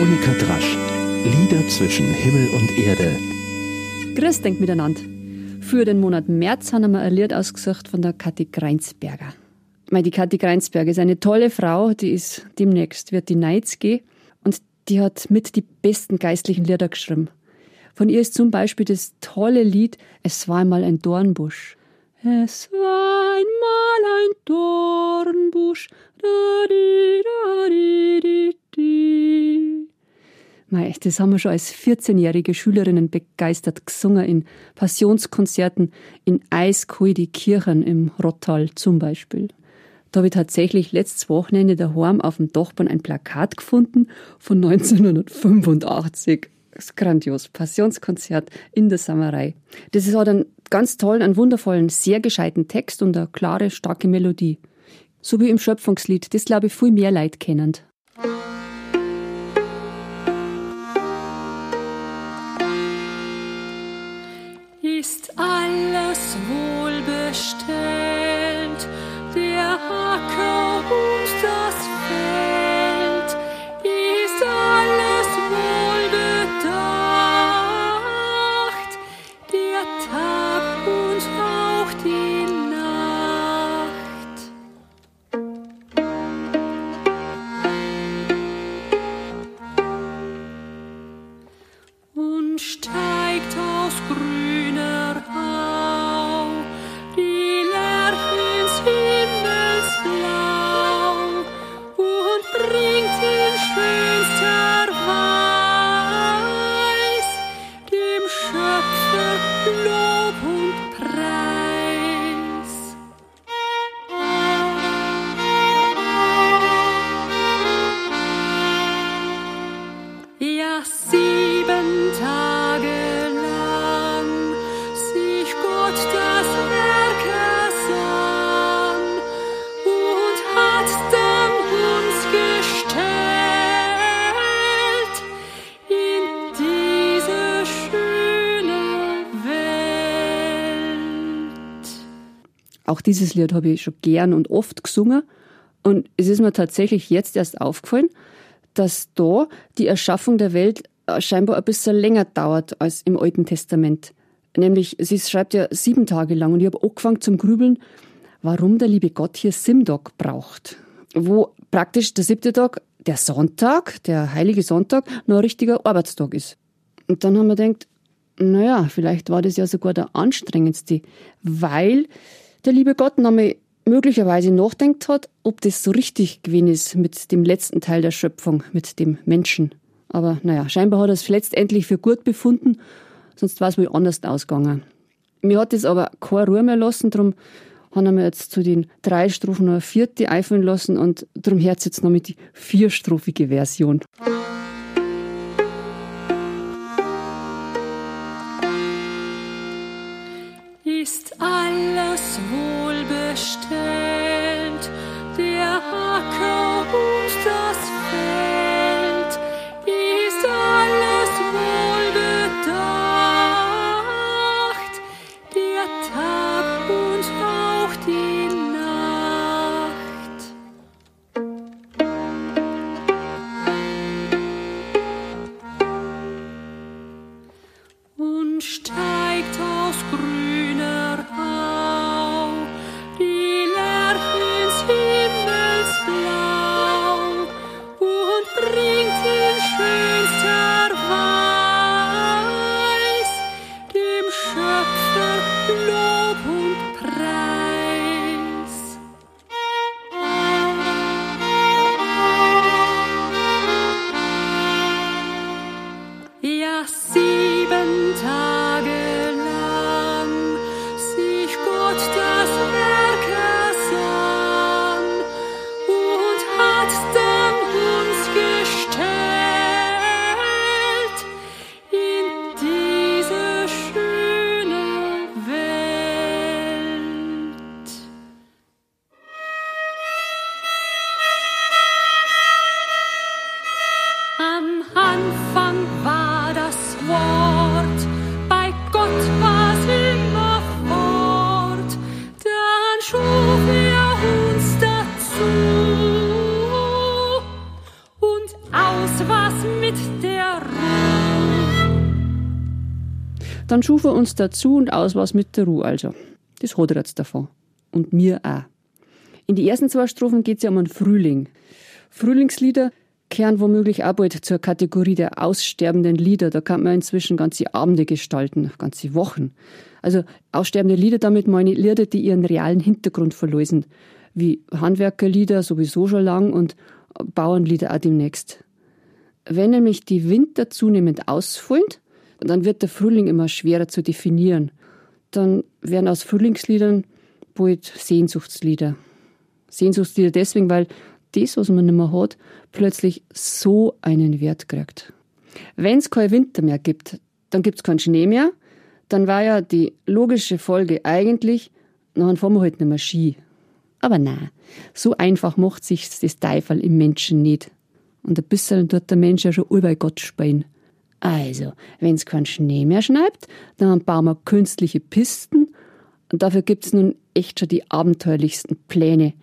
Monika Drasch. Lieder zwischen Himmel und Erde. Grüß denkt miteinander. Für den Monat März haben wir ein Lied ausgesucht von der Kathi Greinsberger. Die Kathi Greinsberger ist eine tolle Frau, die ist demnächst, wird die Nights gehen und die hat mit die besten geistlichen Lieder geschrieben. Von ihr ist zum Beispiel das tolle Lied Es war einmal ein Dornbusch. Es war einmal ein Dornbusch. Da, di, da, di, di, di. Mei, das haben wir schon als 14-jährige Schülerinnen begeistert gesungen in Passionskonzerten in Eiskuldi Kirchen im Rottal zum Beispiel. Da habe ich tatsächlich letztes Wochenende daheim auf dem Dachboden ein Plakat gefunden von 1985. Das ist grandios. Passionskonzert in der Samerei. Das ist auch einen ganz tollen, einen wundervollen, sehr gescheiten Text und eine klare, starke Melodie. So wie im Schöpfungslied, das glaube ich viel mehr Leid kennend. Auch dieses Lied habe ich schon gern und oft gesungen. Und es ist mir tatsächlich jetzt erst aufgefallen, dass da die Erschaffung der Welt äh, scheinbar ein bisschen länger dauert als im Alten Testament. Nämlich, sie schreibt ja sieben Tage lang und ich habe angefangen zum Grübeln, warum der liebe Gott hier Simtag braucht. Wo praktisch der siebte Tag, der Sonntag, der heilige Sonntag, noch ein richtiger Arbeitstag ist. Und dann haben wir gedacht, naja, vielleicht war das ja sogar der anstrengendste, weil der liebe Gott nämlich möglicherweise nachdenkt hat, ob das so richtig gewesen ist mit dem letzten Teil der Schöpfung, mit dem Menschen. Aber naja, scheinbar hat er es letztendlich für gut befunden, sonst war es wohl anders ausgegangen. Mir hat es aber keine Ruhe mehr lassen, darum haben wir jetzt zu den drei Strophen noch eine vierte einfallen lassen und darum hört jetzt noch mit die vierstrophige Version. ist alles Dann schuf er uns dazu und aus was mit der Ruhe also. Das hat er jetzt davon. Und mir auch. In die ersten zwei Strophen geht es ja um einen Frühling. Frühlingslieder kehren womöglich auch bald zur Kategorie der aussterbenden Lieder. Da kann man inzwischen ganze Abende gestalten, ganze Wochen. Also aussterbende Lieder, damit meine Lieder, die ihren realen Hintergrund verlösen. Wie Handwerkerlieder sowieso schon lang und Bauernlieder auch demnächst. Wenn nämlich die Winter zunehmend dann wird der Frühling immer schwerer zu definieren. Dann werden aus Frühlingsliedern bald Sehnsuchtslieder. Sehnsuchtslieder deswegen, weil das, was man nicht mehr hat, plötzlich so einen Wert kriegt. Wenn es kein Winter mehr gibt, dann gibt es keinen Schnee mehr, dann war ja die logische Folge eigentlich, dann fahren wir halt nicht mehr Ski. Aber na, so einfach macht sich das Teufel im Menschen nicht. Und ein bisschen tut der Mensch ja schon über Gott spielen. Also, wenn es keinen Schnee mehr schneit, dann bauen wir künstliche Pisten und dafür gibt es nun echt schon die abenteuerlichsten Pläne.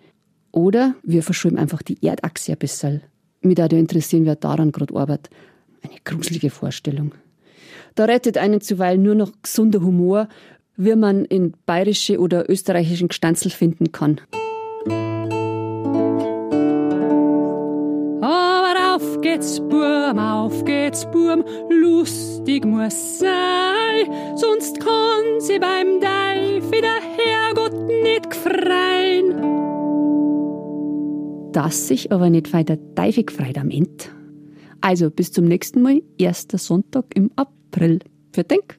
Oder wir verschieben einfach die Erdachse ein bisschen. Mich würde interessieren, wer daran gerade arbeitet. Eine gruselige Vorstellung. Da rettet einen zuweilen nur noch gesunder Humor, wie man in bayerische oder österreichischen Gstanzel finden kann. Burm, auf geht's, Burm, lustig muss sein, sonst kann sie beim Deif der Herrgott nicht gefreien. Dass sich aber nicht weiter teifig freit am Ende. Also bis zum nächsten Mal, erster Sonntag im April. Für Denk.